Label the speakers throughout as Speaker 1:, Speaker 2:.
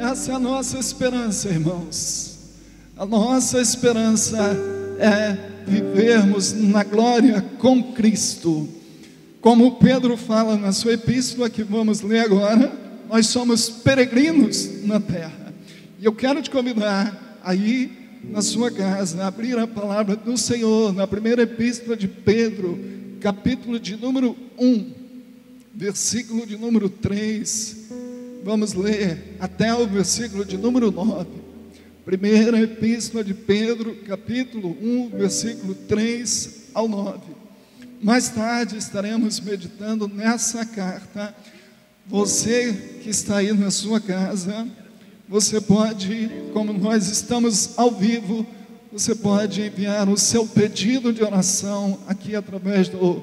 Speaker 1: Essa é a nossa esperança, irmãos. A nossa esperança é vivermos na glória com Cristo. Como Pedro fala na sua epístola que vamos ler agora, nós somos peregrinos na terra. E eu quero te convidar aí na sua casa, abrir a palavra do Senhor na primeira epístola de Pedro, capítulo de número 1, versículo de número 3. Vamos ler até o versículo de número 9. Primeira epístola de Pedro, capítulo 1, versículo 3 ao 9. Mais tarde estaremos meditando nessa carta. Você que está aí na sua casa, você pode, como nós estamos ao vivo, você pode enviar o seu pedido de oração aqui através do,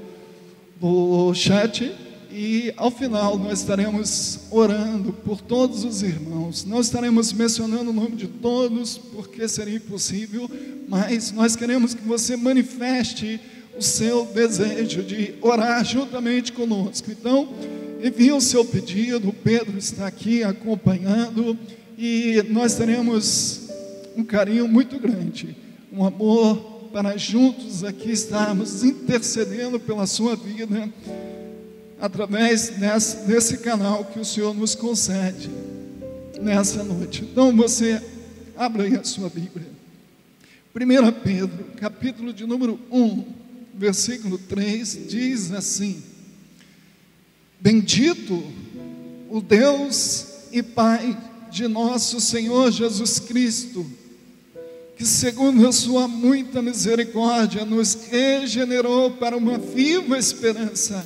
Speaker 1: do chat e ao final nós estaremos orando por todos os irmãos. Não estaremos mencionando o nome de todos, porque seria impossível, mas nós queremos que você manifeste o seu desejo de orar juntamente conosco. Então, envie o seu pedido, o Pedro está aqui acompanhando e nós teremos um carinho muito grande, um amor para juntos aqui estarmos intercedendo pela sua vida através desse, desse canal que o Senhor nos concede nessa noite. Então você abra aí a sua Bíblia. 1 Pedro, capítulo de número 1, versículo 3, diz assim: Bendito o Deus e Pai de nosso Senhor Jesus Cristo, que segundo a sua muita misericórdia nos regenerou para uma viva esperança,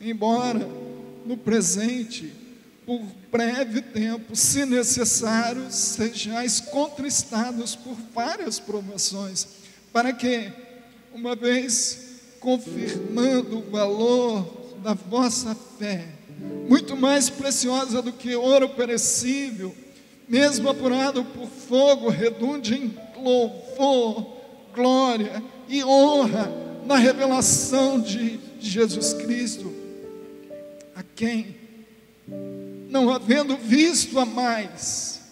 Speaker 1: embora no presente, por breve tempo, se necessário, sejais contristados por várias provações, para que, uma vez confirmando o valor da vossa fé, muito mais preciosa do que ouro perecível, mesmo apurado por fogo, redunde em louvor, glória e honra na revelação de Jesus Cristo, quem, não havendo visto a mais,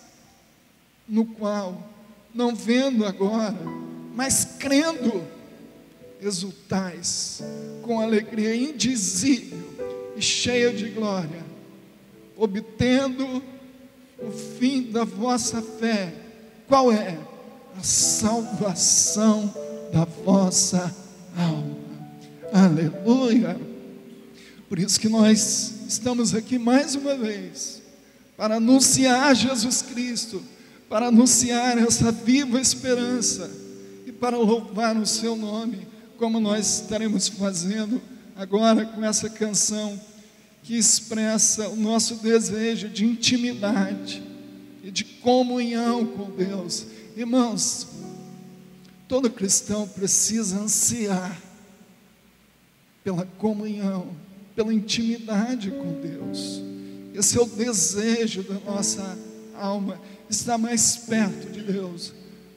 Speaker 1: no qual, não vendo agora, mas crendo, exultais com alegria indizível e cheia de glória, obtendo o fim da vossa fé. Qual é? A salvação da vossa alma. Aleluia. Por isso que nós estamos aqui mais uma vez para anunciar Jesus Cristo, para anunciar essa viva esperança e para louvar o seu nome, como nós estaremos fazendo agora com essa canção que expressa o nosso desejo de intimidade e de comunhão com Deus. Irmãos, todo cristão precisa ansiar pela comunhão, pela intimidade com Deus. Esse é o desejo da nossa alma, estar mais perto de Deus.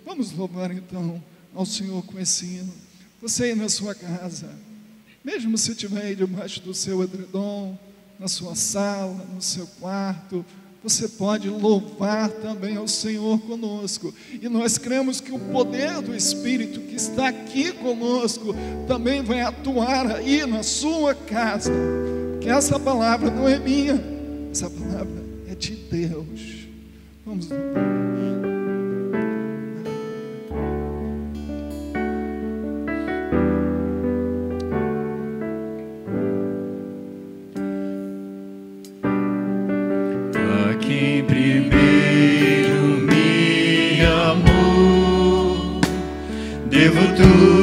Speaker 1: Vamos louvar então ao Senhor com esse hino. Você aí na sua casa mesmo se estiver aí debaixo do seu edredom, na sua sala, no seu quarto, você pode louvar também ao Senhor conosco. E nós cremos que o poder do Espírito que está aqui conosco também vai atuar aí na sua casa. Que essa palavra não é minha, essa palavra é de Deus. Vamos louvar.
Speaker 2: Minha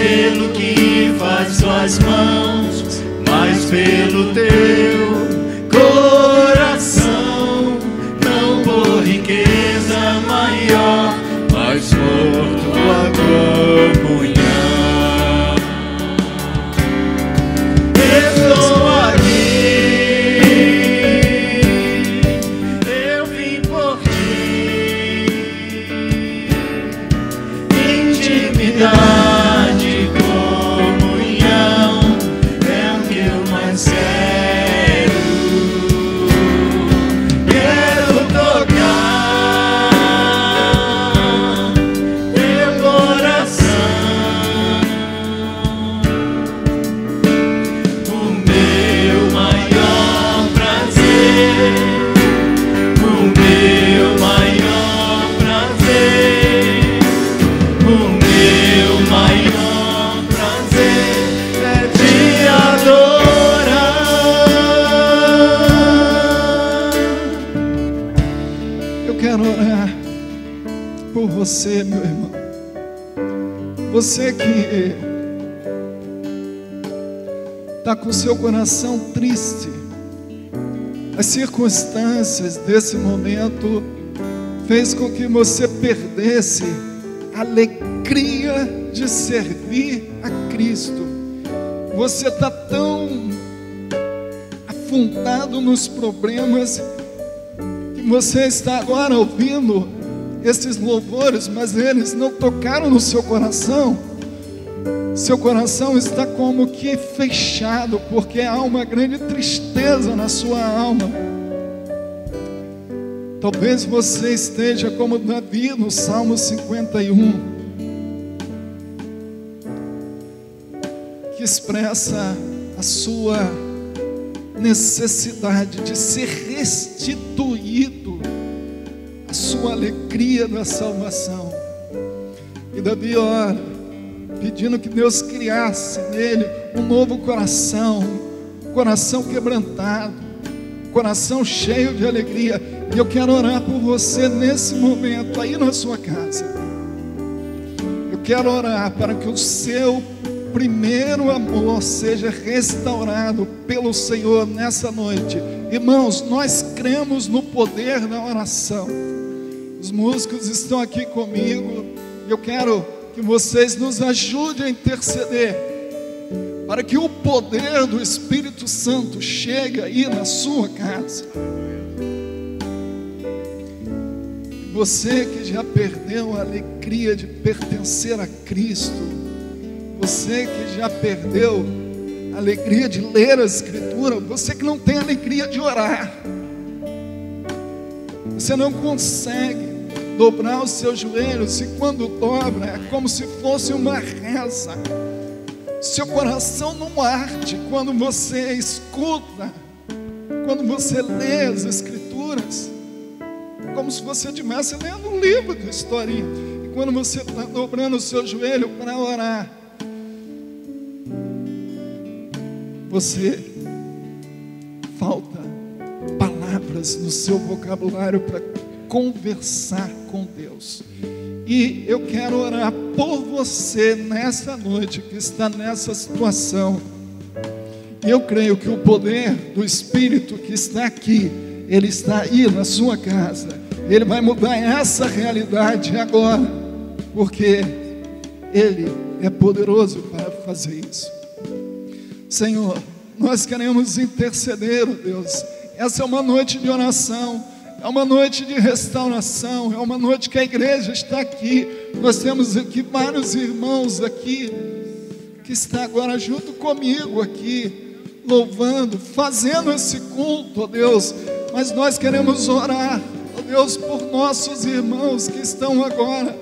Speaker 2: pelo que faz suas mãos, mas pelo teu que
Speaker 1: está com seu coração triste. As circunstâncias desse momento fez com que você perdesse a alegria de servir a Cristo. Você está tão afundado nos problemas que você está agora ouvindo esses louvores, mas eles não tocaram no seu coração. Seu coração está como que fechado, porque há uma grande tristeza na sua alma. Talvez você esteja como Davi no Salmo 51, que expressa a sua necessidade de ser restituído a sua alegria da salvação. E Davi ora, pedindo que Deus criasse nele um novo coração, coração quebrantado, coração cheio de alegria. E eu quero orar por você nesse momento, aí na sua casa. Eu quero orar para que o seu primeiro amor seja restaurado pelo Senhor nessa noite. Irmãos, nós cremos no poder da oração. Os músicos estão aqui comigo eu quero que vocês nos ajudem a interceder para que o poder do Espírito Santo chegue aí na sua casa. Você que já perdeu a alegria de pertencer a Cristo, você que já perdeu a alegria de ler a Escritura, você que não tem alegria de orar, você não consegue dobrar os seus joelhos e quando dobra é como se fosse uma reza. Seu coração não arde quando você escuta, quando você lê as Escrituras, como se você estivesse lendo um livro de historinha. E quando você está dobrando o seu joelho para orar, você falta palavras no seu vocabulário para conversar com Deus. E eu quero orar por você nessa noite que está nessa situação. Eu creio que o poder do Espírito que está aqui, ele está aí na sua casa. Ele vai mudar essa realidade agora, porque ele é poderoso para fazer isso. Senhor, nós queremos interceder, Deus. Essa é uma noite de oração, é uma noite de restauração, é uma noite que a igreja está aqui. Nós temos aqui vários irmãos aqui que está agora junto comigo aqui, louvando, fazendo esse culto, ó Deus. Mas nós queremos orar, ó Deus, por nossos irmãos que estão agora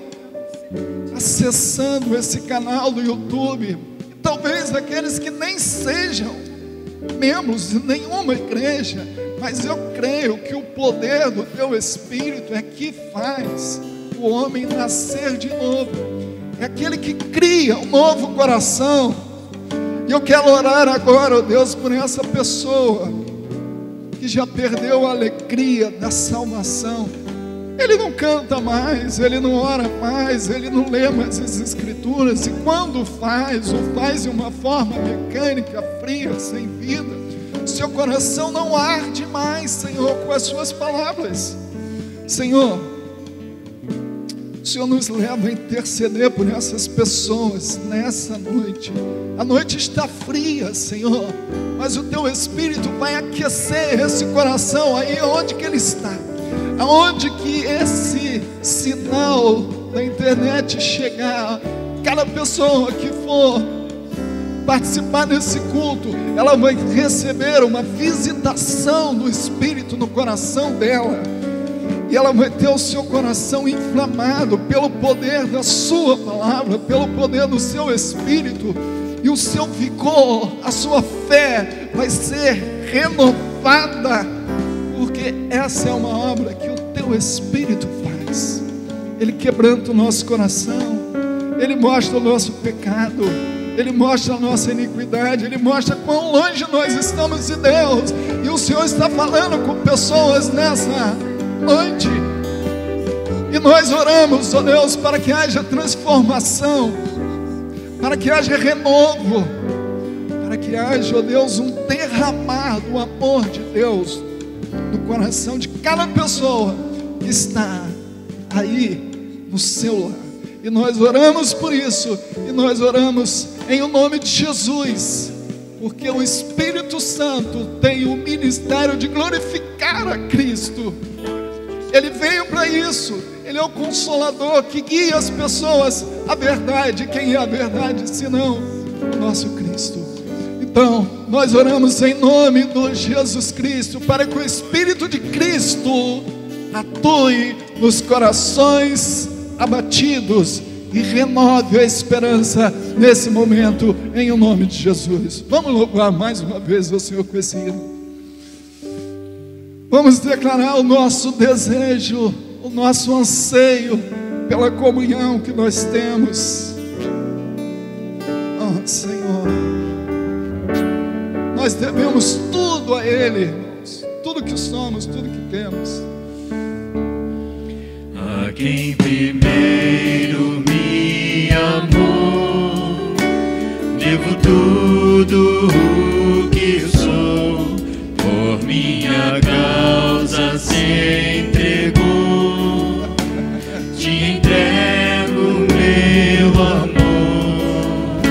Speaker 1: acessando esse canal do YouTube talvez aqueles que nem sejam membros de nenhuma igreja, mas eu creio que o poder do teu Espírito é que faz o homem nascer de novo, é aquele que cria um novo coração. E eu quero orar agora, ó Deus, por essa pessoa que já perdeu a alegria da salvação. Ele não canta mais, ele não ora mais, ele não lê mais as escrituras, e quando faz, o faz de uma forma mecânica, fria, sem vida. Seu coração não arde mais, Senhor, com as suas palavras. Senhor, o Senhor nos leva a interceder por essas pessoas nessa noite. A noite está fria, Senhor, mas o teu Espírito vai aquecer esse coração aí onde que ele está. Aonde que esse sinal da internet chegar, cada pessoa que for participar desse culto, ela vai receber uma visitação do Espírito no coração dela. E ela vai ter o seu coração inflamado pelo poder da Sua palavra, pelo poder do seu Espírito, e o seu vigor, a sua fé vai ser renovada, porque essa é uma obra que teu Espírito faz. Ele quebranta o nosso coração, ele mostra o nosso pecado, ele mostra a nossa iniquidade, Ele mostra quão longe nós estamos de Deus. E o Senhor está falando com pessoas nessa noite. E nós oramos, ó Deus, para que haja transformação, para que haja renovo, para que haja, ó Deus, um derramar do amor de Deus no coração de cada pessoa que está aí no seu lar. E nós oramos por isso, e nós oramos em o nome de Jesus, porque o Espírito Santo tem o ministério de glorificar a Cristo. Ele veio para isso, ele é o consolador que guia as pessoas à verdade. Quem é a verdade senão o nosso Cristo? Então, nós oramos em nome de Jesus Cristo, para que o Espírito de Cristo atue nos corações abatidos e renove a esperança nesse momento, em o nome de Jesus. Vamos louvar mais uma vez o Senhor com esse hino. Vamos declarar o nosso desejo, o nosso anseio pela comunhão que nós temos. Oh, Senhor, nós devemos tudo a Ele, irmãos, tudo que somos, tudo que temos
Speaker 2: quem primeiro me amou, devo tudo o que sou, por minha causa se entregou, te entrego meu amor,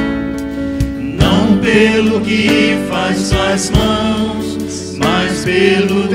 Speaker 2: não pelo que faz suas mãos, mas pelo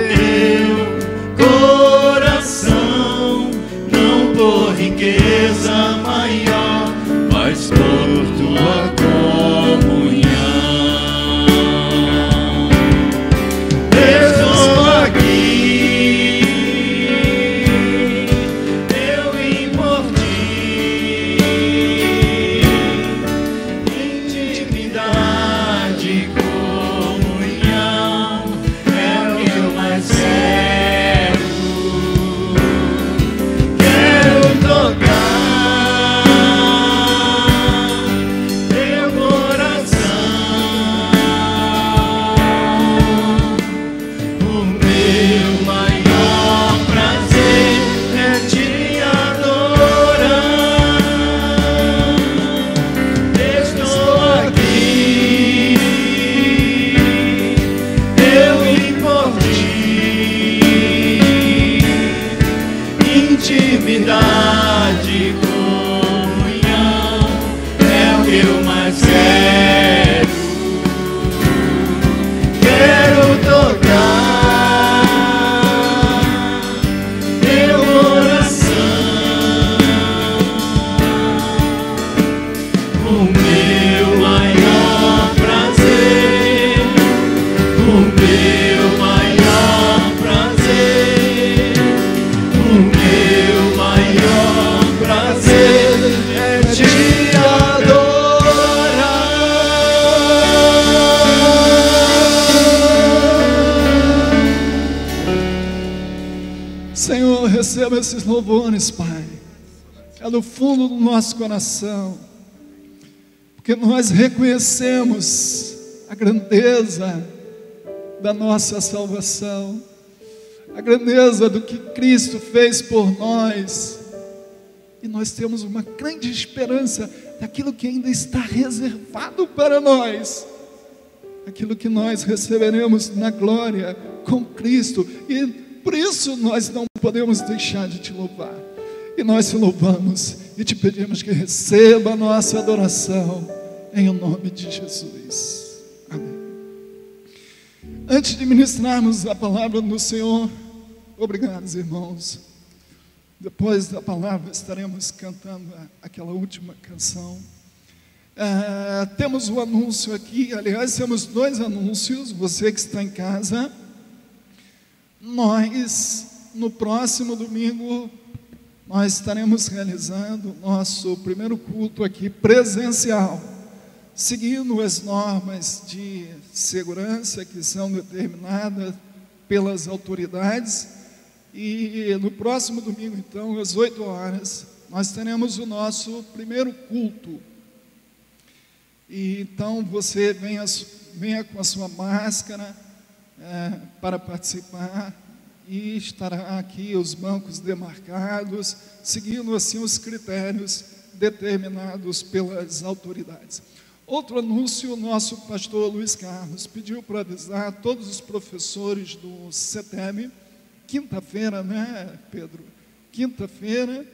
Speaker 1: coração. Porque nós reconhecemos a grandeza da nossa salvação, a grandeza do que Cristo fez por nós. E nós temos uma grande esperança daquilo que ainda está reservado para nós, aquilo que nós receberemos na glória com Cristo. E por isso nós não podemos deixar de te louvar. E nós te louvamos e te pedimos que receba a nossa adoração em nome de Jesus. Amém. Antes de ministrarmos a palavra do Senhor, obrigados irmãos. Depois da palavra estaremos cantando aquela última canção. É, temos o um anúncio aqui, aliás, temos dois anúncios. Você que está em casa, nós no próximo domingo nós estaremos realizando nosso primeiro culto aqui presencial, seguindo as normas de segurança que são determinadas pelas autoridades. E no próximo domingo, então, às 8 horas, nós teremos o nosso primeiro culto. E então você venha, venha com a sua máscara é, para participar e estará aqui os bancos demarcados, seguindo assim os critérios determinados pelas autoridades. Outro anúncio, o nosso pastor Luiz Carlos pediu para avisar todos os professores do CETEM, quinta-feira, né, Pedro? Quinta-feira,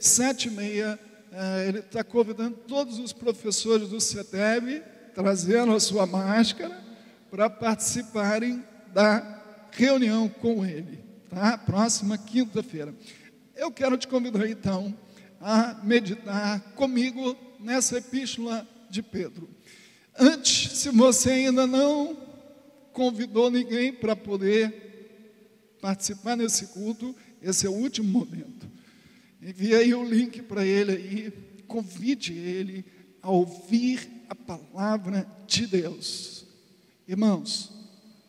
Speaker 1: sete e meia, eh, ele está convidando todos os professores do CETEB, trazendo a sua máscara, para participarem da reunião com ele, tá? Próxima quinta-feira. Eu quero te convidar então a meditar comigo nessa epístola de Pedro. Antes, se você ainda não convidou ninguém para poder participar nesse culto, esse é o último momento. Envie aí o link para ele aí, convide ele a ouvir a palavra de Deus. Irmãos,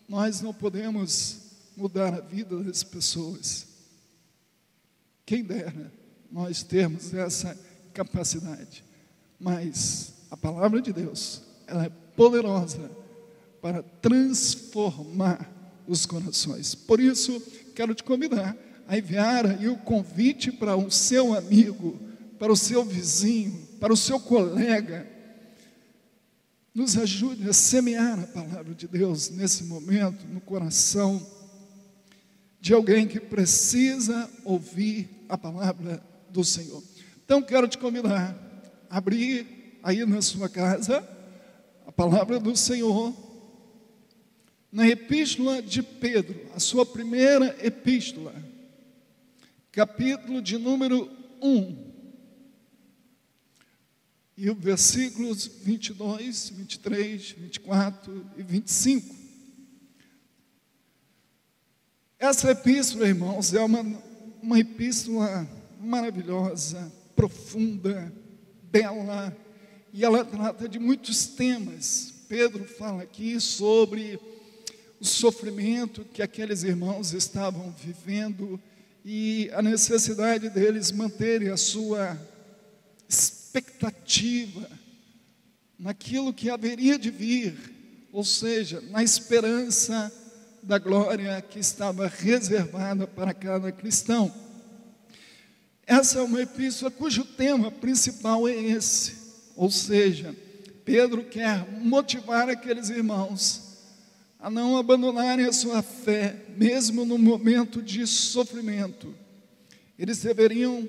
Speaker 1: nós não podemos mudar a vida das pessoas. Quem dera nós termos essa capacidade. Mas a palavra de Deus, ela é poderosa para transformar os corações. Por isso, quero te convidar a enviar aí o convite para o seu amigo, para o seu vizinho, para o seu colega, nos ajude a semear a palavra de Deus nesse momento, no coração de alguém que precisa ouvir a palavra do Senhor. Então, quero te convidar a abrir aí na sua casa a palavra do Senhor na epístola de Pedro, a sua primeira epístola, capítulo de número 1 e os versículos 22, 23, 24 e 25. Essa epístola, irmãos, é uma, uma epístola maravilhosa, profunda, bela, e ela trata de muitos temas. Pedro fala aqui sobre o sofrimento que aqueles irmãos estavam vivendo e a necessidade deles manterem a sua expectativa naquilo que haveria de vir, ou seja, na esperança da glória que estava reservada para cada cristão. Essa é uma epístola cujo tema principal é esse, ou seja, Pedro quer motivar aqueles irmãos a não abandonarem a sua fé, mesmo no momento de sofrimento. Eles deveriam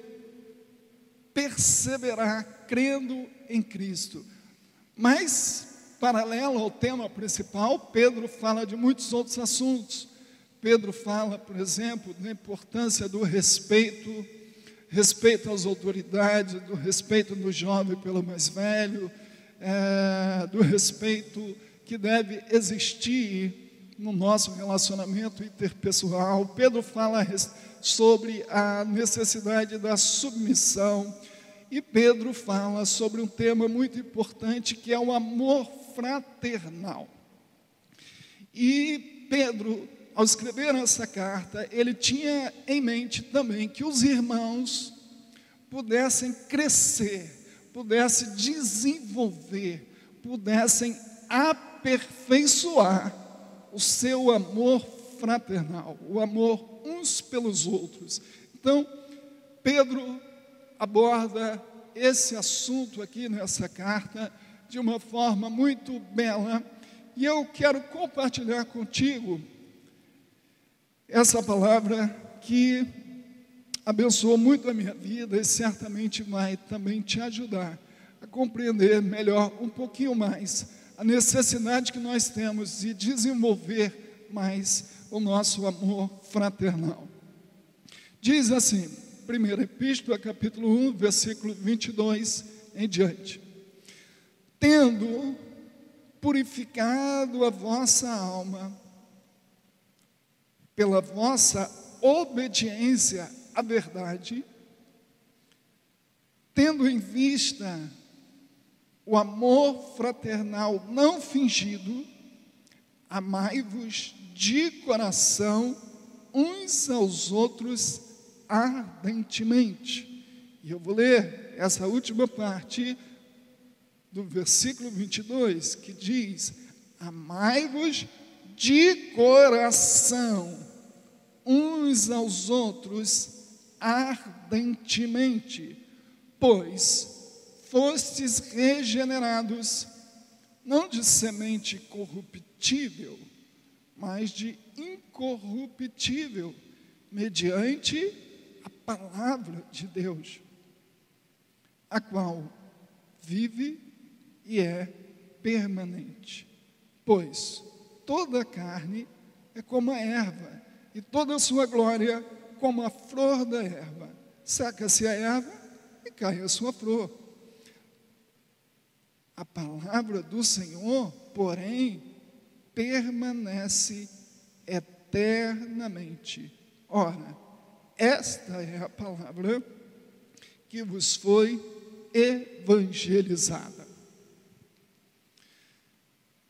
Speaker 1: perseverar crendo em Cristo. Mas, paralelo ao tema principal, Pedro fala de muitos outros assuntos. Pedro fala, por exemplo, da importância do respeito, respeito às autoridades, do respeito do jovem pelo mais velho, é, do respeito que deve existir no nosso relacionamento interpessoal. Pedro fala sobre a necessidade da submissão. E Pedro fala sobre um tema muito importante que é o amor fraternal. E Pedro, ao escrever essa carta, ele tinha em mente também que os irmãos pudessem crescer, pudessem desenvolver, pudessem aperfeiçoar o seu amor fraternal, o amor uns pelos outros. Então, Pedro aborda esse assunto aqui nessa carta de uma forma muito bela, e eu quero compartilhar contigo essa palavra que abençoou muito a minha vida e certamente vai também te ajudar a compreender melhor um pouquinho mais a necessidade que nós temos de desenvolver mais o nosso amor fraternal. Diz assim, 1 Epístola, capítulo 1, versículo 22 em diante. Tendo purificado a vossa alma pela vossa obediência à verdade, tendo em vista o amor fraternal não fingido, amai-vos de coração uns aos outros ardentemente. E eu vou ler essa última parte do versículo 22, que diz: Amai-vos de coração uns aos outros ardentemente, pois fostes regenerados, não de semente corruptível, mas de incorruptível, mediante a palavra de Deus, a qual vive e é permanente. Pois toda a carne é como a erva, e toda a sua glória como a flor da erva. Seca-se a erva e cai a sua flor. A palavra do Senhor, porém, permanece eternamente. Ora, esta é a palavra que vos foi evangelizada.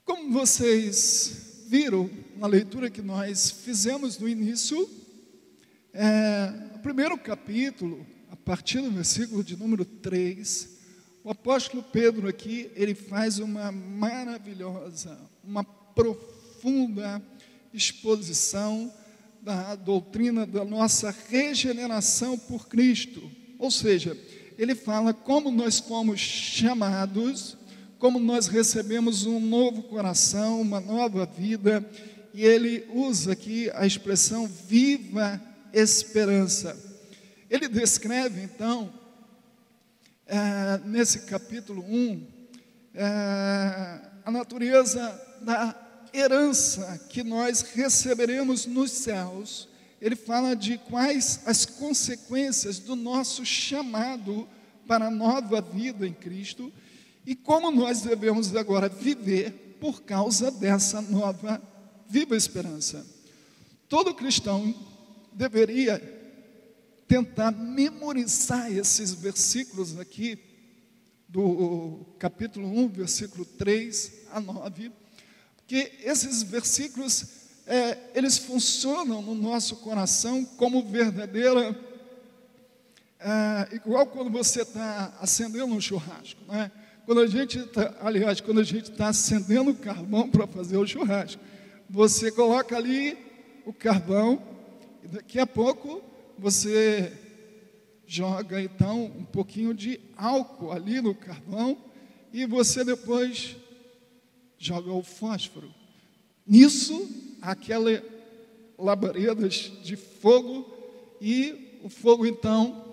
Speaker 1: Como vocês viram na leitura que nós fizemos no início, é, o primeiro capítulo, a partir do versículo de número 3, o apóstolo Pedro aqui, ele faz uma maravilhosa, uma profunda exposição da doutrina da nossa regeneração por Cristo. Ou seja, ele fala como nós fomos chamados, como nós recebemos um novo coração, uma nova vida, e ele usa aqui a expressão viva esperança. Ele descreve, então, é, nesse capítulo 1, é, a natureza da herança que nós receberemos nos céus. Ele fala de quais as consequências do nosso chamado para a nova vida em Cristo e como nós devemos agora viver por causa dessa nova viva esperança. Todo cristão deveria tentar memorizar esses versículos aqui, do capítulo 1, versículo 3 a 9, porque esses versículos, é, eles funcionam no nosso coração como verdadeira, é, igual quando você está acendendo um churrasco, né? Quando a gente está, aliás, quando a gente está acendendo o carvão para fazer o churrasco, você coloca ali o carvão, e daqui a pouco você joga então um pouquinho de álcool ali no carvão e você depois joga o fósforo. Nisso, aquela labaredas de fogo e o fogo então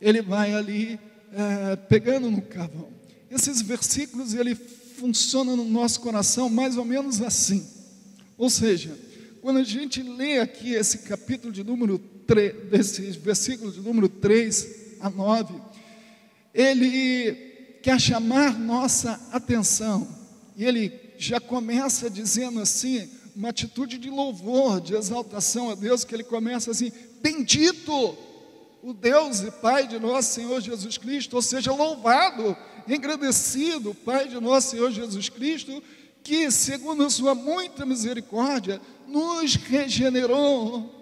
Speaker 1: ele vai ali é, pegando no carvão. Esses versículos ele funcionam no nosso coração mais ou menos assim. Ou seja, quando a gente lê aqui esse capítulo de número 3, desses versículos de número 3 a 9, ele quer chamar nossa atenção. E ele já começa dizendo assim, uma atitude de louvor, de exaltação a Deus, que ele começa assim: Bendito o Deus e Pai de nosso Senhor Jesus Cristo, ou seja, louvado, engrandecido, Pai de nosso Senhor Jesus Cristo, que, segundo a sua muita misericórdia, nos regenerou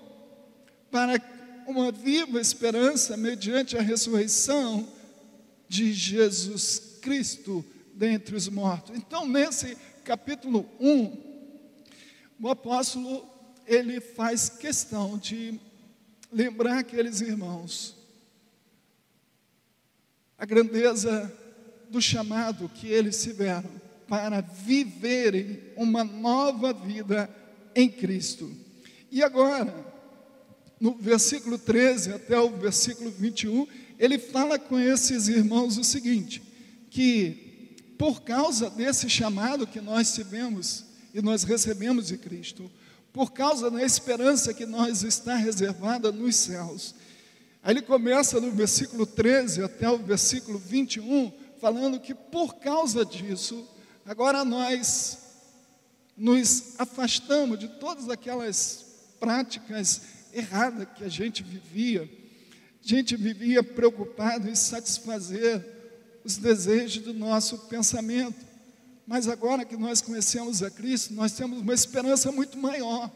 Speaker 1: para uma viva esperança mediante a ressurreição de Jesus Cristo dentre os mortos. Então, nesse capítulo 1, o apóstolo ele faz questão de lembrar aqueles irmãos a grandeza do chamado que eles tiveram para viverem uma nova vida em Cristo. E agora, no versículo 13 até o versículo 21, ele fala com esses irmãos o seguinte: que por causa desse chamado que nós tivemos e nós recebemos de Cristo, por causa da esperança que nós está reservada nos céus. Aí ele começa no versículo 13 até o versículo 21, falando que por causa disso, agora nós nos afastamos de todas aquelas práticas erradas que a gente vivia. A gente vivia preocupado em satisfazer os desejos do nosso pensamento. Mas agora que nós conhecemos a Cristo, nós temos uma esperança muito maior.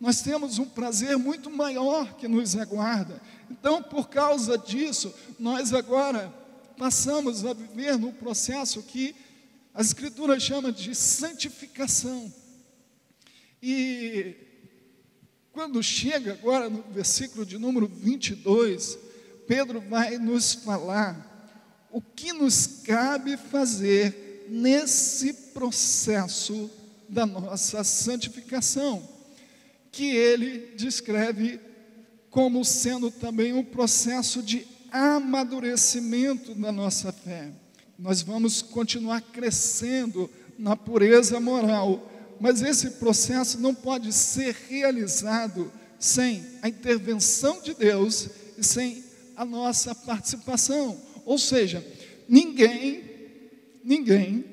Speaker 1: Nós temos um prazer muito maior que nos aguarda. Então, por causa disso, nós agora passamos a viver num processo que a Escritura chama de santificação. E quando chega agora no versículo de número 22, Pedro vai nos falar o que nos cabe fazer nesse processo da nossa santificação, que ele descreve como sendo também um processo de amadurecimento da nossa fé. Nós vamos continuar crescendo na pureza moral, mas esse processo não pode ser realizado sem a intervenção de Deus e sem a nossa participação. Ou seja, ninguém ninguém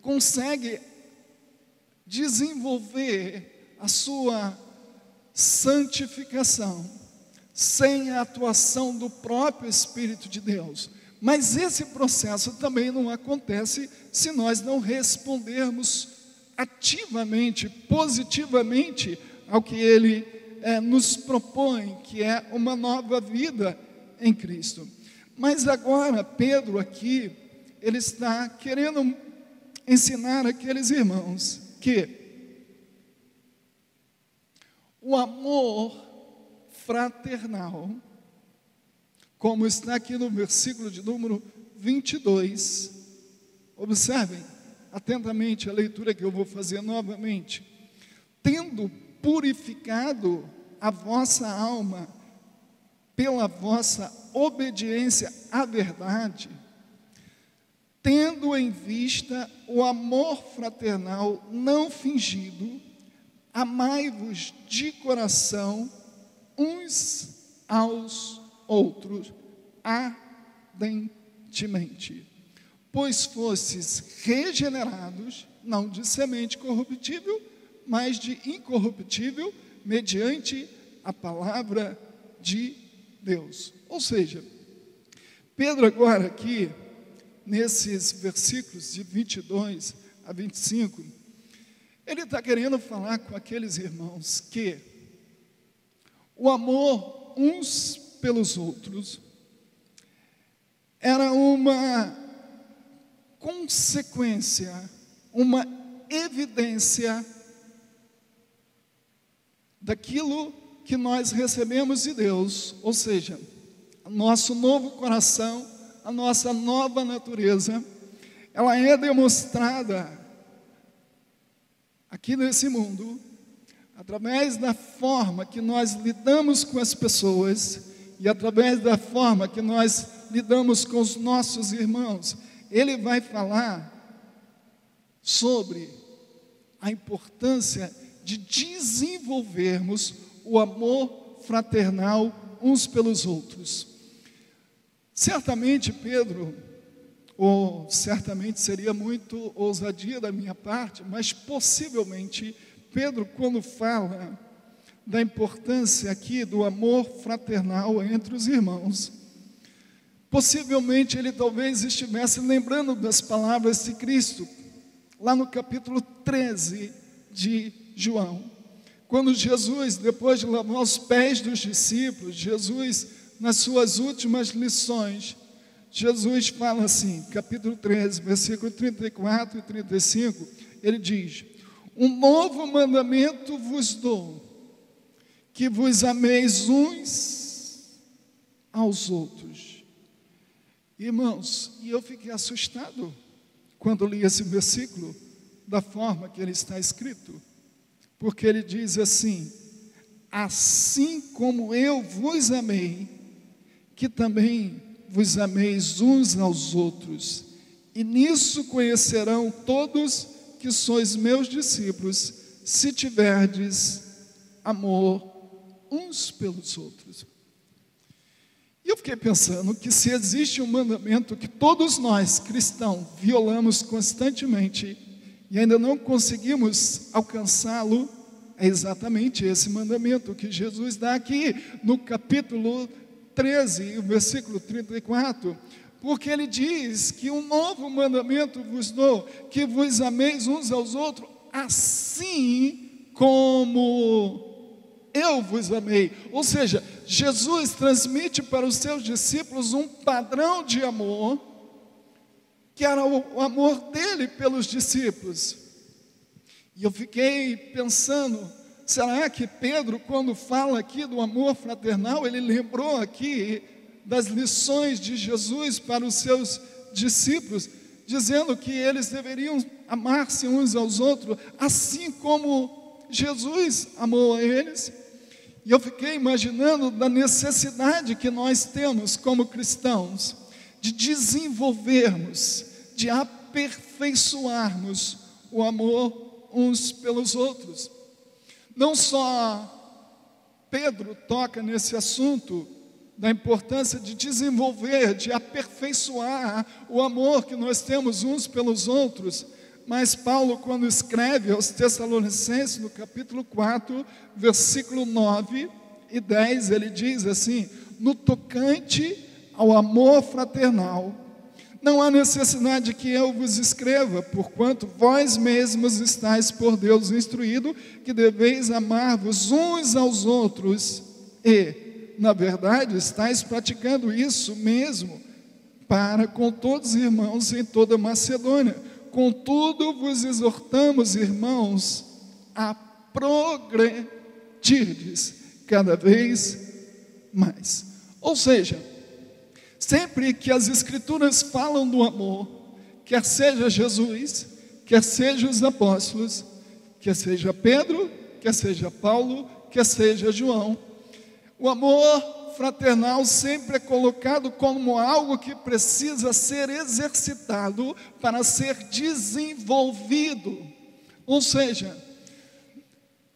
Speaker 1: consegue desenvolver a sua santificação sem a atuação do próprio Espírito de Deus. Mas esse processo também não acontece se nós não respondermos ativamente, positivamente ao que Ele é, nos propõe, que é uma nova vida em Cristo. Mas agora, Pedro aqui, ele está querendo ensinar aqueles irmãos que o amor fraternal, como está aqui no versículo de número 22, observem atentamente a leitura que eu vou fazer novamente. Tendo purificado a vossa alma pela vossa obediência à verdade, tendo em vista o amor fraternal não fingido, amai-vos de coração uns aos outros ardentemente, pois fostes regenerados, não de semente corruptível, mas de incorruptível, mediante a palavra de Deus. Ou seja, Pedro agora aqui nesses versículos de 22 a 25, ele está querendo falar com aqueles irmãos que o amor uns pelos outros era uma consequência, uma evidência daquilo que nós recebemos de Deus, ou seja, nosso novo coração a nossa nova natureza, ela é demonstrada aqui nesse mundo, através da forma que nós lidamos com as pessoas e através da forma que nós lidamos com os nossos irmãos. Ele vai falar sobre a importância de desenvolvermos o amor fraternal uns pelos outros. Certamente, Pedro, ou certamente seria muito ousadia da minha parte, mas possivelmente, Pedro, quando fala da importância aqui do amor fraternal entre os irmãos, possivelmente ele talvez estivesse lembrando das palavras de Cristo, lá no capítulo 13 de João. Quando Jesus, depois de lavar os pés dos discípulos, Jesus, nas suas últimas lições, Jesus fala assim, capítulo 13, versículo 34 e 35, ele diz: Um novo mandamento vos dou, que vos ameis uns aos outros. Irmãos, e eu fiquei assustado quando li esse versículo, da forma que ele está escrito, porque ele diz assim: Assim como eu vos amei, que também vos ameis uns aos outros, e nisso conhecerão todos que sois meus discípulos, se tiverdes amor uns pelos outros. E eu fiquei pensando que se existe um mandamento que todos nós, cristãos, violamos constantemente e ainda não conseguimos alcançá-lo, é exatamente esse mandamento que Jesus dá aqui no capítulo 13, o versículo 34, porque ele diz que um novo mandamento vos dou, que vos ameis uns aos outros, assim como eu vos amei. Ou seja, Jesus transmite para os seus discípulos um padrão de amor, que era o amor dele pelos discípulos. E eu fiquei pensando, será que Pedro, quando fala aqui do amor fraternal, ele lembrou aqui das lições de Jesus para os seus discípulos, dizendo que eles deveriam amar-se uns aos outros, assim como Jesus amou a eles? E eu fiquei imaginando da necessidade que nós temos como cristãos de desenvolvermos, de aperfeiçoarmos o amor uns pelos outros. Não só Pedro toca nesse assunto da importância de desenvolver, de aperfeiçoar o amor que nós temos uns pelos outros, mas Paulo, quando escreve aos Tessalonicenses, no capítulo 4, versículo 9 e 10, ele diz assim: No tocante ao amor fraternal, não há necessidade que eu vos escreva, porquanto vós mesmos estáis por Deus instruído que deveis amar-vos uns aos outros e, na verdade, estáis praticando isso mesmo para com todos os irmãos em toda Macedônia Contudo, vos exortamos, irmãos, a progredirdes cada vez mais. Ou seja, sempre que as Escrituras falam do amor, quer seja Jesus, quer seja os apóstolos, quer seja Pedro, quer seja Paulo, quer seja João, o amor fraternal sempre é colocado como algo que precisa ser exercitado para ser desenvolvido. Ou seja,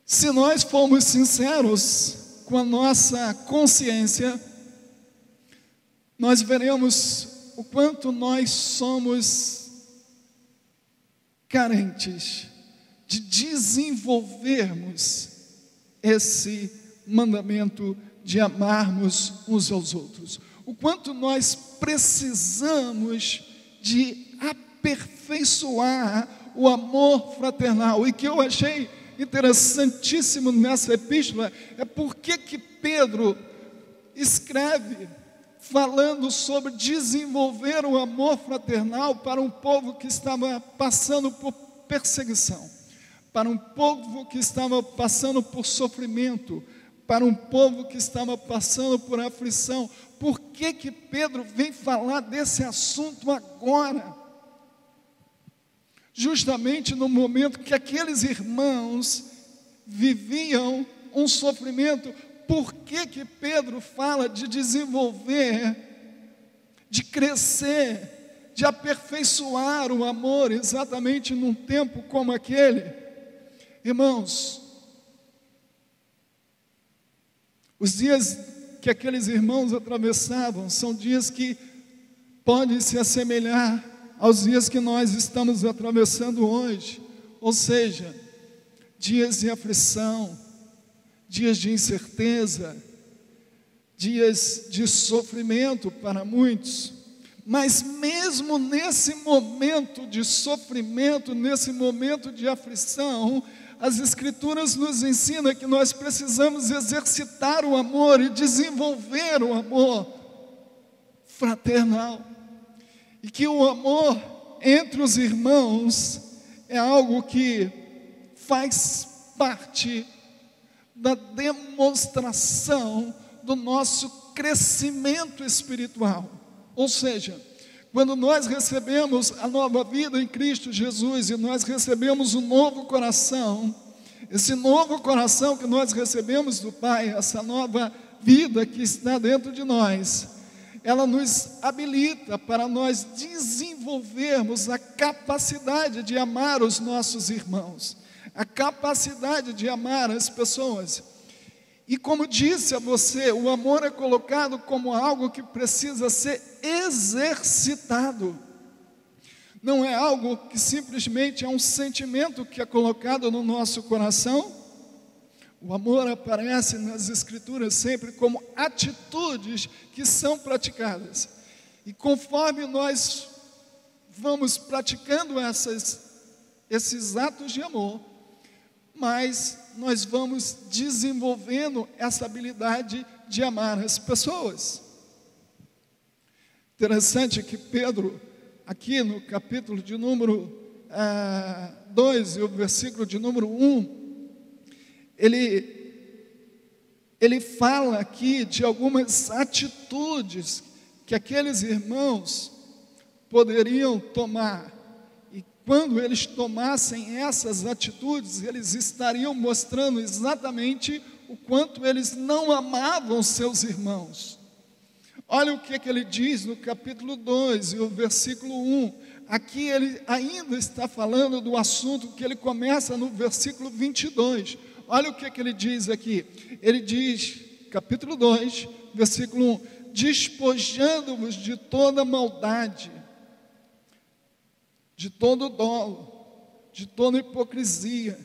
Speaker 1: se nós formos sinceros com a nossa consciência, nós veremos o quanto nós somos carentes de desenvolvermos esse mandamento de amarmos uns aos outros. O quanto nós precisamos de aperfeiçoar o amor fraternal. E que eu achei interessantíssimo nessa epístola é porque que Pedro escreve falando sobre desenvolver o amor fraternal para um povo que estava passando por perseguição, para um povo que estava passando por sofrimento, para um povo que estava passando por aflição. Por que que Pedro vem falar desse assunto agora? Justamente no momento que aqueles irmãos viviam um sofrimento, por que que Pedro fala de desenvolver, de crescer, de aperfeiçoar o amor exatamente num tempo como aquele? Irmãos, Os dias que aqueles irmãos atravessavam são dias que podem se assemelhar aos dias que nós estamos atravessando hoje, ou seja, dias de aflição, dias de incerteza, dias de sofrimento para muitos. Mas mesmo nesse momento de sofrimento, nesse momento de aflição, as Escrituras nos ensinam que nós precisamos exercitar o amor e desenvolver o amor fraternal. E que o amor entre os irmãos é algo que faz parte da demonstração do nosso crescimento espiritual. Ou seja, quando nós recebemos a nova vida em Cristo Jesus e nós recebemos um novo coração, esse novo coração que nós recebemos do Pai, essa nova vida que está dentro de nós, ela nos habilita para nós desenvolvermos a capacidade de amar os nossos irmãos, a capacidade de amar as pessoas. E como disse a você, o amor é colocado como algo que precisa ser exercitado. Não é algo que simplesmente é um sentimento que é colocado no nosso coração. O amor aparece nas Escrituras sempre como atitudes que são praticadas. E conforme nós vamos praticando essas, esses atos de amor, mais nós vamos desenvolvendo essa habilidade de amar as pessoas. Interessante que Pedro, aqui no capítulo de número 2 uh, e o versículo de número 1, um, ele, ele fala aqui de algumas atitudes que aqueles irmãos poderiam tomar quando eles tomassem essas atitudes, eles estariam mostrando exatamente o quanto eles não amavam seus irmãos. Olha o que, que ele diz no capítulo 2 e o versículo 1. Aqui ele ainda está falando do assunto que ele começa no versículo 22. Olha o que, que ele diz aqui. Ele diz, capítulo 2, versículo 1: Despojando-vos de toda maldade de todo dolo, de toda hipocrisia,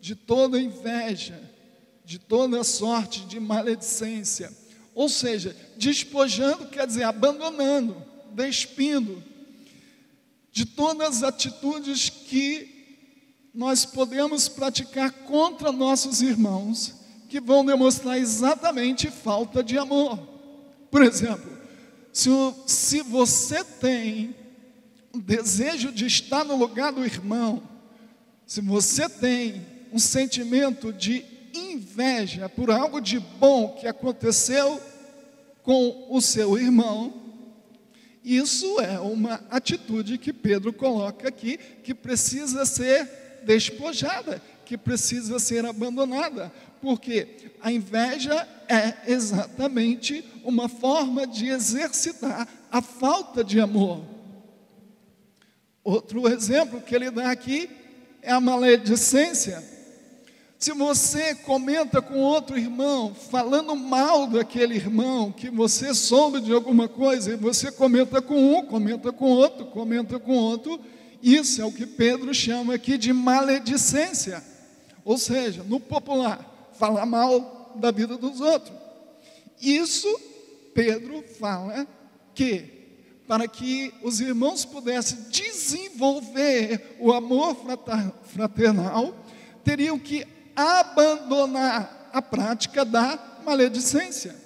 Speaker 1: de toda inveja, de toda sorte de maledicência. Ou seja, despojando quer dizer abandonando, despindo de todas as atitudes que nós podemos praticar contra nossos irmãos, que vão demonstrar exatamente falta de amor. Por exemplo, se, se você tem um desejo de estar no lugar do irmão, se você tem um sentimento de inveja por algo de bom que aconteceu com o seu irmão, isso é uma atitude que Pedro coloca aqui, que precisa ser despojada, que precisa ser abandonada, porque a inveja é exatamente uma forma de exercitar a falta de amor. Outro exemplo que ele dá aqui é a maledicência. Se você comenta com outro irmão, falando mal daquele irmão, que você soube de alguma coisa, e você comenta com um, comenta com outro, comenta com outro, isso é o que Pedro chama aqui de maledicência. Ou seja, no popular, falar mal da vida dos outros. Isso, Pedro fala que para que os irmãos pudessem desenvolver o amor fraternal, teriam que abandonar a prática da maledicência,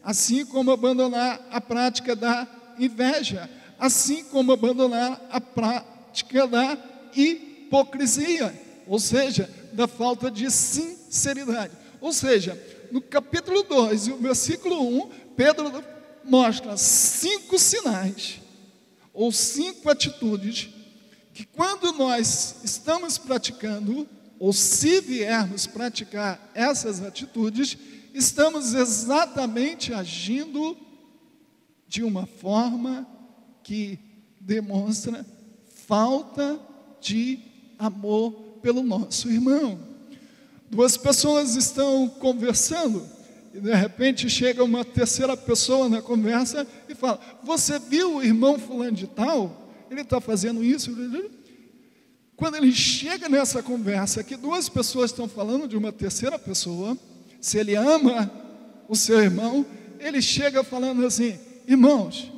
Speaker 1: assim como abandonar a prática da inveja, assim como abandonar a prática da hipocrisia, ou seja, da falta de sinceridade. Ou seja, no capítulo 2 e o versículo 1, Pedro mostra cinco sinais ou cinco atitudes que quando nós estamos praticando, ou se viermos praticar essas atitudes, estamos exatamente agindo de uma forma que demonstra falta de amor pelo nosso irmão. Duas pessoas estão conversando e de repente chega uma terceira pessoa na conversa e fala: Você viu o irmão fulano de tal? Ele está fazendo isso. Quando ele chega nessa conversa, que duas pessoas estão falando de uma terceira pessoa, se ele ama o seu irmão, ele chega falando assim: Irmãos,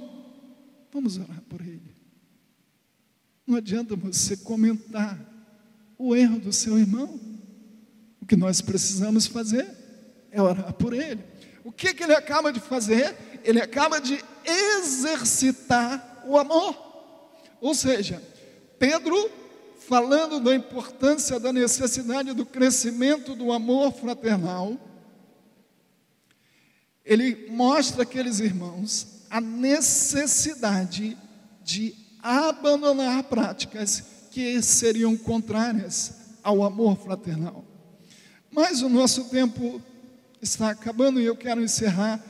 Speaker 1: Vamos orar por ele. Não adianta você comentar o erro do seu irmão. O que nós precisamos fazer é orar por ele. O que, que ele acaba de fazer? Ele acaba de exercitar o amor. Ou seja, Pedro, falando da importância da necessidade do crescimento do amor fraternal, ele mostra àqueles irmãos a necessidade de abandonar práticas que seriam contrárias ao amor fraternal. Mas o nosso tempo está acabando e eu quero encerrar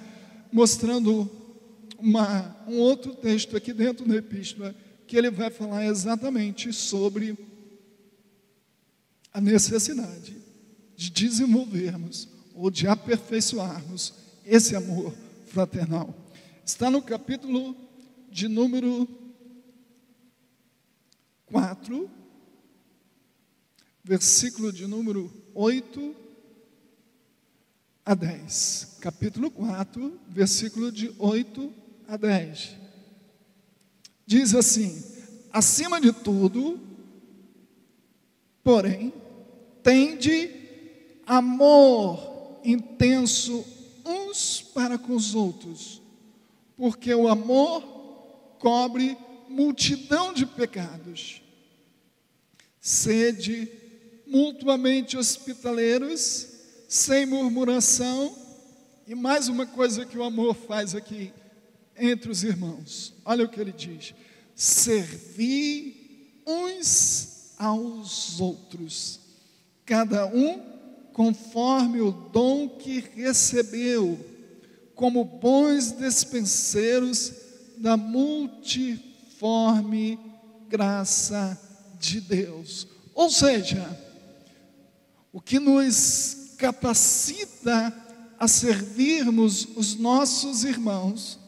Speaker 1: mostrando uma, um outro texto aqui dentro da epístola que ele vai falar exatamente sobre a necessidade de desenvolvermos ou de aperfeiçoarmos esse amor fraternal. Está no capítulo de número 4, versículo de número 8 a 10. Capítulo 4, versículo de 8 a 10. Diz assim: acima de tudo, porém, tende amor intenso uns para com os outros, porque o amor cobre multidão de pecados. Sede mutuamente hospitaleiros, sem murmuração, e mais uma coisa que o amor faz aqui entre os irmãos. Olha o que ele diz: servi uns aos outros, cada um conforme o dom que recebeu, como bons despenseiros da multiforme graça de Deus. Ou seja, o que nos capacita a servirmos os nossos irmãos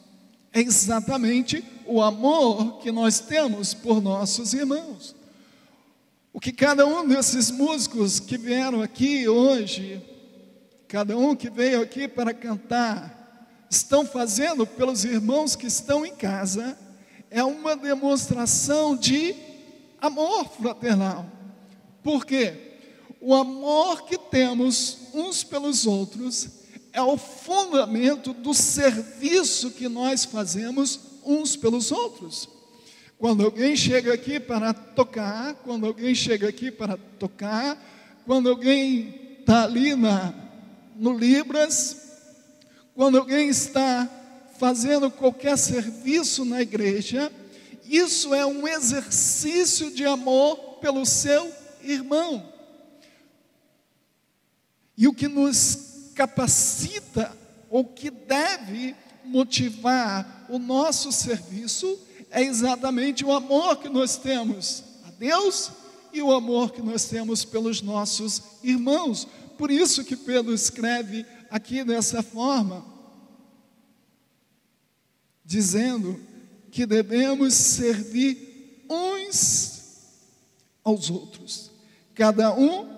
Speaker 1: é exatamente o amor que nós temos por nossos irmãos. O que cada um desses músicos que vieram aqui hoje, cada um que veio aqui para cantar, estão fazendo pelos irmãos que estão em casa, é uma demonstração de amor fraternal. Por quê? O amor que temos uns pelos outros é o fundamento do serviço que nós fazemos uns pelos outros. Quando alguém chega aqui para tocar, quando alguém chega aqui para tocar, quando alguém está ali na, no Libras, quando alguém está fazendo qualquer serviço na igreja, isso é um exercício de amor pelo seu irmão. E o que nos capacita, ou que deve motivar o nosso serviço, é exatamente o amor que nós temos a Deus e o amor que nós temos pelos nossos irmãos. Por isso que Pedro escreve aqui dessa forma, dizendo que devemos servir uns aos outros, cada um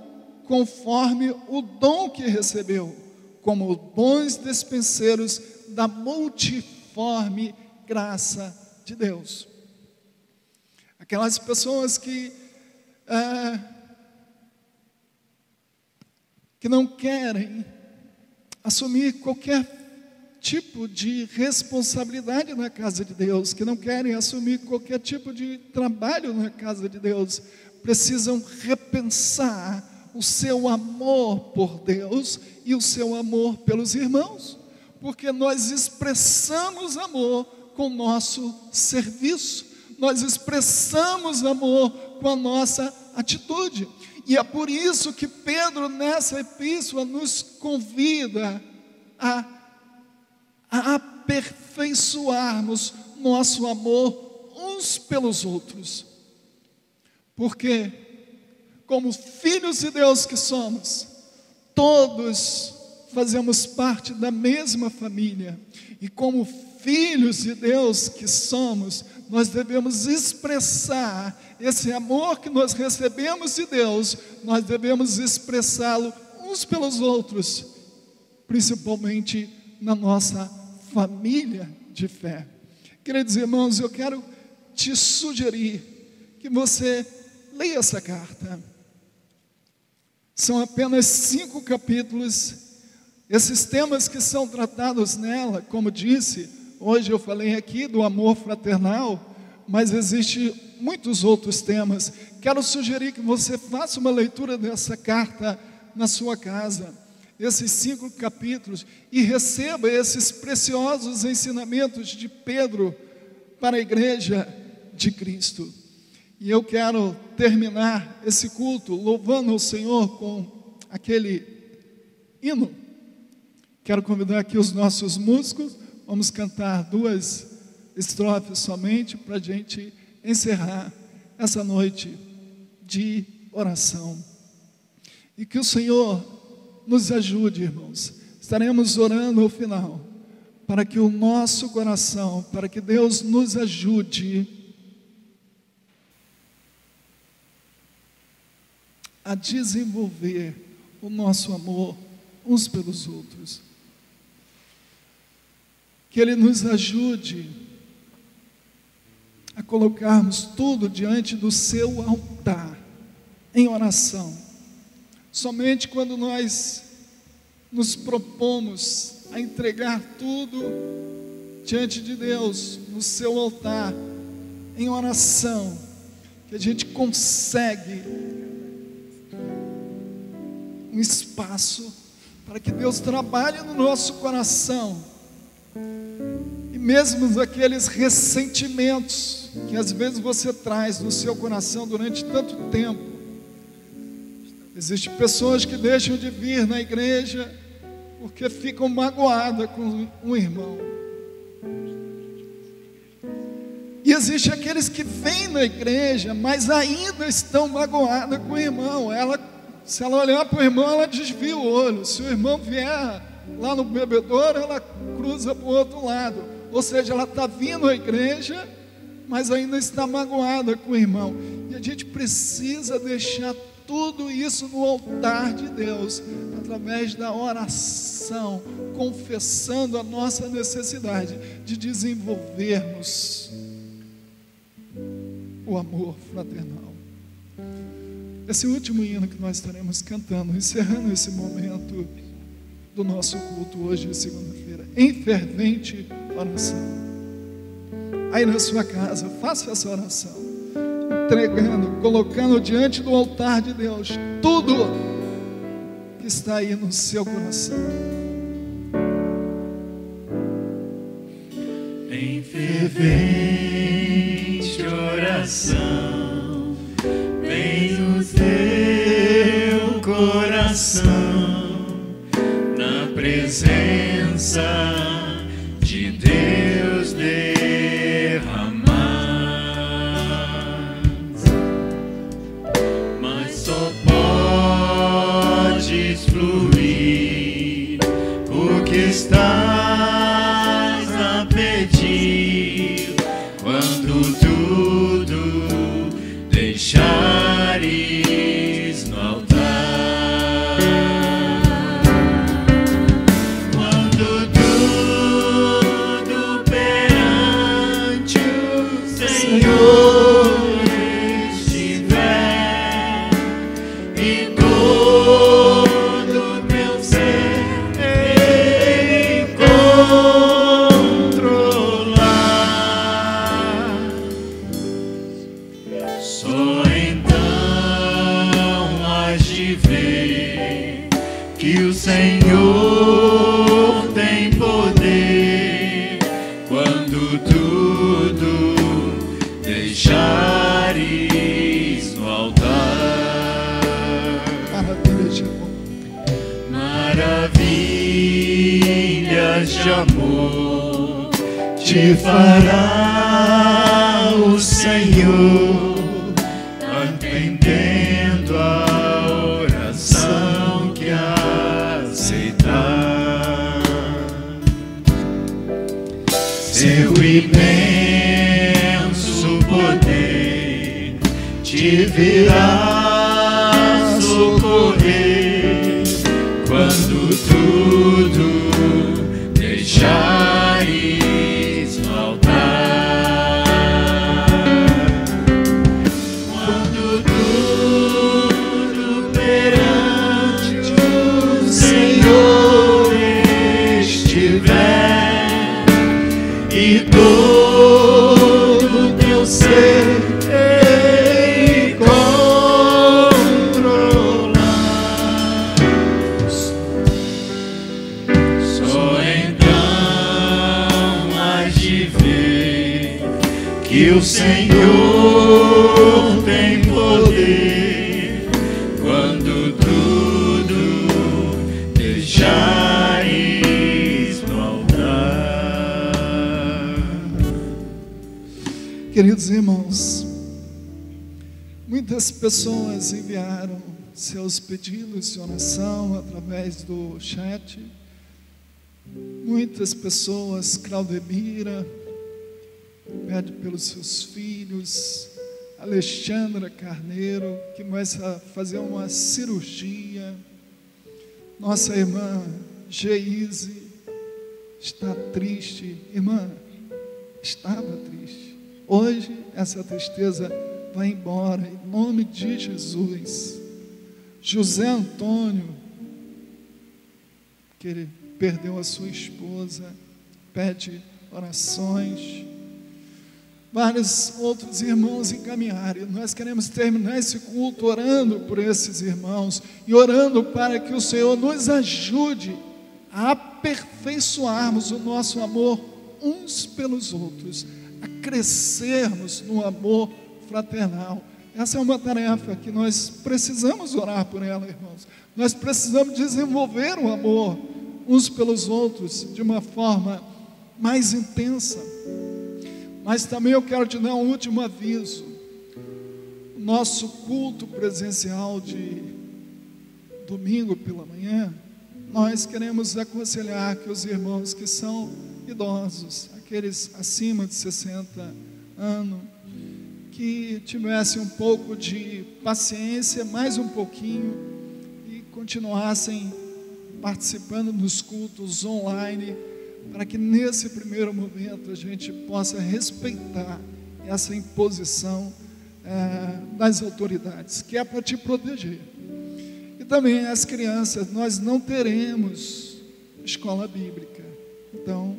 Speaker 1: conforme o dom que recebeu, como bons despenseiros da multiforme graça de Deus. Aquelas pessoas que é, que não querem assumir qualquer tipo de responsabilidade na casa de Deus, que não querem assumir qualquer tipo de trabalho na casa de Deus, precisam repensar o seu amor por Deus e o seu amor pelos irmãos, porque nós expressamos amor com o nosso serviço, nós expressamos amor com a nossa atitude. E é por isso que Pedro, nessa epístola, nos convida a, a aperfeiçoarmos nosso amor uns pelos outros. Porque, como filhos de Deus que somos, todos fazemos parte da mesma família. E como filhos de Deus que somos, nós devemos expressar esse amor que nós recebemos de Deus, nós devemos expressá-lo uns pelos outros, principalmente na nossa família de fé. Queridos irmãos, eu quero te sugerir que você leia essa carta. São apenas cinco capítulos. Esses temas que são tratados nela, como disse, hoje eu falei aqui do amor fraternal, mas existe muitos outros temas. Quero sugerir que você faça uma leitura dessa carta na sua casa, esses cinco capítulos, e receba esses preciosos ensinamentos de Pedro para a igreja de Cristo. E eu quero terminar esse culto louvando o Senhor com aquele hino. Quero convidar aqui os nossos músicos, vamos cantar duas estrofes somente para a gente encerrar essa noite de oração. E que o Senhor nos ajude, irmãos. Estaremos orando no final, para que o nosso coração, para que Deus nos ajude a desenvolver o nosso amor uns pelos outros. Que Ele nos ajude a colocarmos tudo diante do seu altar, em oração. Somente quando nós nos propomos a entregar tudo diante de Deus, no seu altar, em oração, que a gente consegue um espaço para que Deus trabalhe no nosso coração. E mesmo aqueles ressentimentos que às vezes você traz no seu coração durante tanto tempo. Existem pessoas que deixam de vir na igreja porque ficam magoadas com um irmão. E existe aqueles que vêm na igreja, mas ainda estão magoadas com o irmão. Ela, se ela olhar para o irmão, ela desvia o olho. Se o irmão vier lá no bebedouro, ela cruza para o outro lado. Ou seja, ela está vindo à igreja, mas ainda está magoada com o irmão. E a gente precisa deixar tudo isso no altar de Deus, através da oração, confessando a nossa necessidade de desenvolvermos o amor fraternal. Esse último hino que nós estaremos cantando, encerrando esse momento do nosso culto hoje, segunda-feira, em fervente oração aí na sua casa, faça essa oração, entregando, colocando diante do altar de Deus tudo que está aí no seu coração.
Speaker 2: Em fervente oração, coração, na presença
Speaker 1: Queridos irmãos, muitas pessoas enviaram seus pedidos de oração através do chat. Muitas pessoas, Claudemira, pede pelos seus filhos, Alexandra Carneiro, que começa a fazer uma cirurgia. Nossa irmã Geise está triste. Irmã, estava triste. Hoje essa tristeza vai embora, em nome de Jesus. José Antônio, que ele perdeu a sua esposa, pede orações. Vários outros irmãos encaminharam. E Nós queremos terminar esse culto orando por esses irmãos e orando para que o Senhor nos ajude a aperfeiçoarmos o nosso amor uns pelos outros, crescermos no amor fraternal. Essa é uma tarefa que nós precisamos orar por ela, irmãos. Nós precisamos desenvolver o amor uns pelos outros de uma forma mais intensa. Mas também eu quero te dar um último aviso. Nosso culto presencial de domingo pela manhã, nós queremos aconselhar que os irmãos que são idosos, aqueles acima de 60 anos, que tivessem um pouco de paciência, mais um pouquinho, e continuassem participando dos cultos online, para que nesse primeiro momento a gente possa respeitar essa imposição eh, das autoridades, que é para te proteger. E também as crianças, nós não teremos escola bíblica, então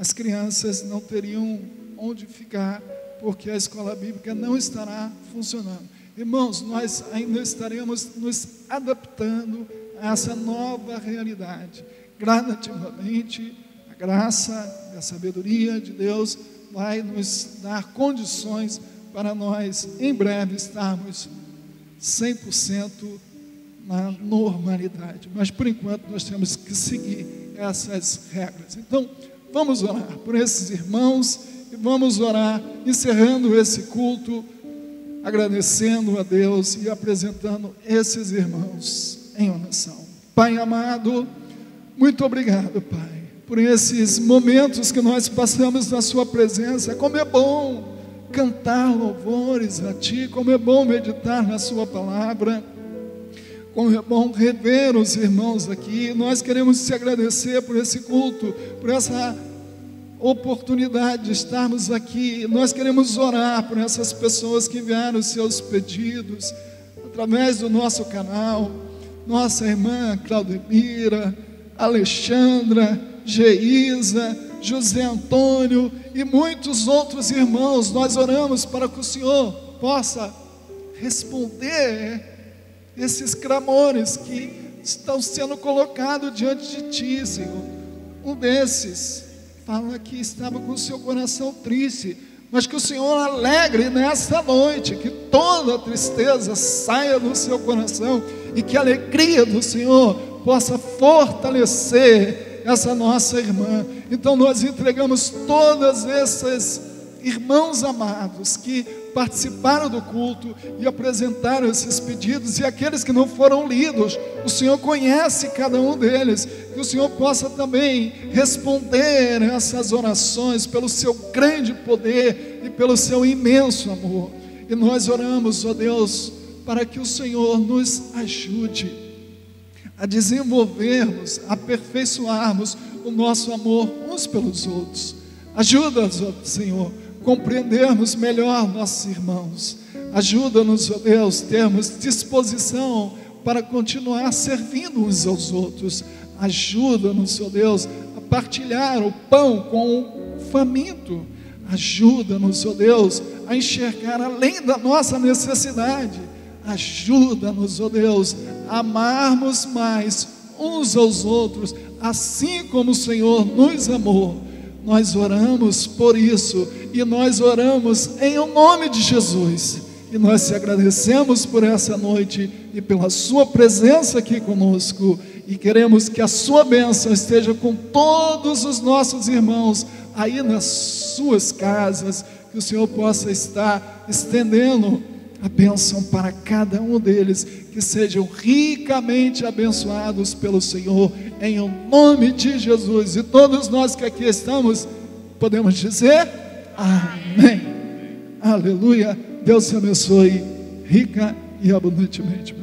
Speaker 1: as crianças não teriam onde ficar, porque a escola bíblica não estará funcionando. Irmãos, nós ainda estaremos nos adaptando a essa nova realidade. Gradativamente, a graça e a sabedoria de Deus vai nos dar condições para nós, em breve, estarmos 100% na normalidade. Mas, por enquanto, nós temos que seguir essas regras. Então, vamos orar por esses irmãos e vamos orar, encerrando esse culto, agradecendo a Deus e apresentando esses irmãos em oração. Pai amado, muito obrigado, Pai, por esses momentos que nós passamos na Sua presença. Como é bom cantar louvores a Ti, como é bom meditar na Sua palavra. Como é bom rever os irmãos aqui. Nós queremos te agradecer por esse culto, por essa oportunidade de estarmos aqui. Nós queremos orar por essas pessoas que enviaram seus pedidos através do nosso canal. Nossa irmã Claudemira, Alexandra, Geisa, José Antônio e muitos outros irmãos. Nós oramos para que o Senhor possa responder esses clamores que estão sendo colocados diante de Ti, Senhor. Um desses fala que estava com seu coração triste, mas que o Senhor alegre nessa noite, que toda tristeza saia do seu coração e que a alegria do Senhor possa fortalecer essa nossa irmã. Então nós entregamos todos esses irmãos amados que participaram do culto e apresentaram esses pedidos, e aqueles que não foram lidos, o Senhor conhece cada um deles, que o Senhor possa também responder essas orações pelo seu grande poder e pelo seu imenso amor. E nós oramos, ó Deus, para que o Senhor nos ajude a desenvolvermos, aperfeiçoarmos o nosso amor uns pelos outros. Ajuda-nos, ó Senhor, compreendermos melhor nossos irmãos. Ajuda-nos, ó Deus, termos disposição para continuar servindo uns aos outros. Ajuda-nos, ó Deus, a partilhar o pão com faminto. Ajuda-nos, ó Deus, a enxergar além da nossa necessidade. Ajuda-nos, ó Deus, a amarmos mais uns aos outros, assim como o Senhor nos amou. Nós oramos por isso e nós oramos em o nome de Jesus. E nós te agradecemos por essa noite e pela Sua presença aqui conosco. E queremos que a Sua bênção esteja com todos os nossos irmãos aí nas suas casas. Que o Senhor possa estar estendendo a bênção para cada um deles. Que sejam ricamente abençoados pelo Senhor, em o nome de Jesus. E todos nós que aqui estamos, podemos dizer: Amém. Aleluia. Deus te abençoe rica e abundantemente.